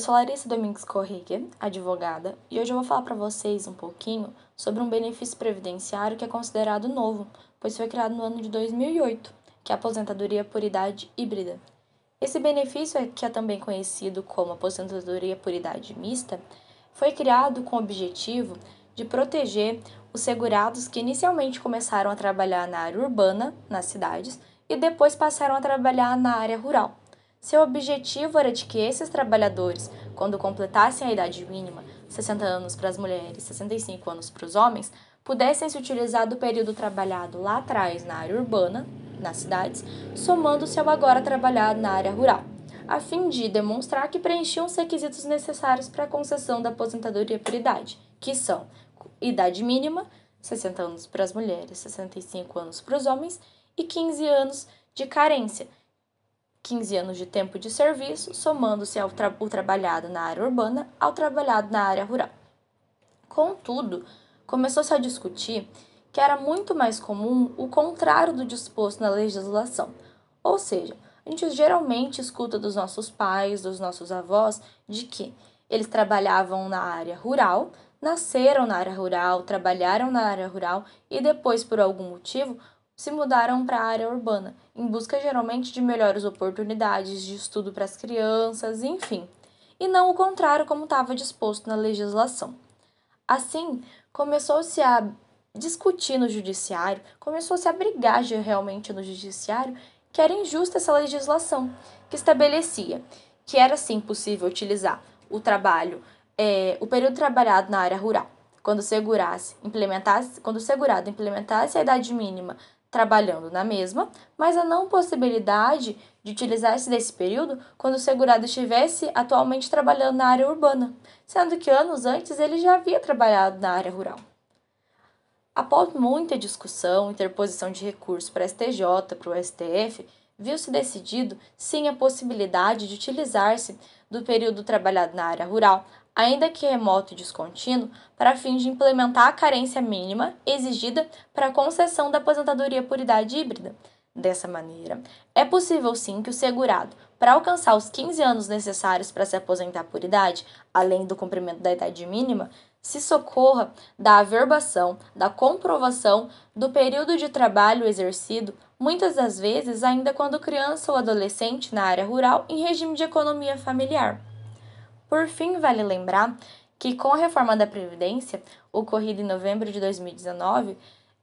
Sou Larissa Domingues Corrêa, advogada, e hoje eu vou falar para vocês um pouquinho sobre um benefício previdenciário que é considerado novo, pois foi criado no ano de 2008, que é a aposentadoria por idade híbrida. Esse benefício, é que é também conhecido como aposentadoria por idade mista, foi criado com o objetivo de proteger os segurados que inicialmente começaram a trabalhar na área urbana, nas cidades, e depois passaram a trabalhar na área rural. Seu objetivo era de que esses trabalhadores, quando completassem a idade mínima, 60 anos para as mulheres, 65 anos para os homens, pudessem se utilizar do período trabalhado lá atrás na área urbana, nas cidades, somando-se ao agora trabalhado na área rural, a fim de demonstrar que preenchiam os requisitos necessários para a concessão da aposentadoria por idade, que são idade mínima, 60 anos para as mulheres, 65 anos para os homens e 15 anos de carência, 15 anos de tempo de serviço, somando-se ao tra o trabalhado na área urbana ao trabalhado na área rural. Contudo, começou-se a discutir que era muito mais comum o contrário do disposto na legislação, ou seja, a gente geralmente escuta dos nossos pais, dos nossos avós, de que eles trabalhavam na área rural, nasceram na área rural, trabalharam na área rural e depois, por algum motivo, se mudaram para a área urbana, em busca geralmente de melhores oportunidades de estudo para as crianças, enfim, e não o contrário como estava disposto na legislação. Assim, começou-se a discutir no judiciário, começou-se a brigar realmente no judiciário que era injusta essa legislação, que estabelecia que era sim possível utilizar o trabalho, é, o período trabalhado na área rural, quando segurasse, implementasse, quando segurado implementasse a idade mínima trabalhando na mesma, mas a não possibilidade de utilizar-se desse período quando o segurado estivesse atualmente trabalhando na área urbana, sendo que anos antes ele já havia trabalhado na área rural. Após muita discussão, interposição de recurso para a STJ, para o STF, viu-se decidido sim a possibilidade de utilizar-se do período trabalhado na área rural ainda que remoto e descontínuo, para fim de implementar a carência mínima exigida para a concessão da aposentadoria por idade híbrida. Dessa maneira, é possível sim que o segurado, para alcançar os 15 anos necessários para se aposentar por idade, além do cumprimento da idade mínima, se socorra da averbação, da comprovação do período de trabalho exercido, muitas das vezes ainda quando criança ou adolescente na área rural em regime de economia familiar. Por fim, vale lembrar que com a reforma da Previdência, ocorrida em novembro de 2019,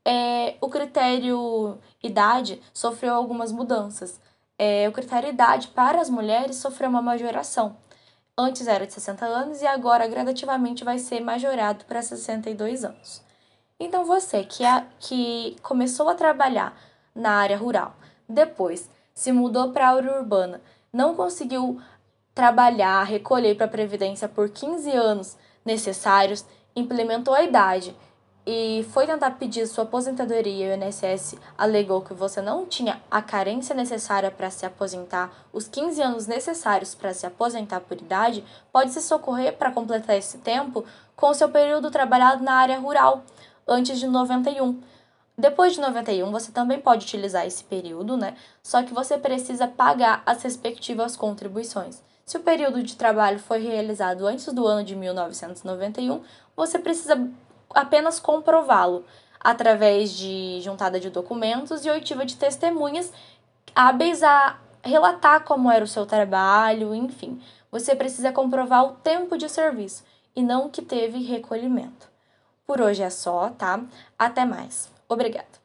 é, o critério idade sofreu algumas mudanças. É, o critério idade para as mulheres sofreu uma majoração. Antes era de 60 anos e agora gradativamente vai ser majorado para 62 anos. Então você que, a, que começou a trabalhar na área rural, depois se mudou para a área urbana, não conseguiu trabalhar, recolher para a Previdência por 15 anos necessários, implementou a idade e foi tentar pedir sua aposentadoria. E o INSS alegou que você não tinha a carência necessária para se aposentar, os 15 anos necessários para se aposentar por idade, pode se socorrer para completar esse tempo com seu período trabalhado na área rural, antes de 91. Depois de 91, você também pode utilizar esse período, né? Só que você precisa pagar as respectivas contribuições. Se o período de trabalho foi realizado antes do ano de 1991, você precisa apenas comprová-lo através de juntada de documentos e oitiva de testemunhas hábeis a relatar como era o seu trabalho, enfim. Você precisa comprovar o tempo de serviço e não que teve recolhimento. Por hoje é só, tá? Até mais. Obrigada.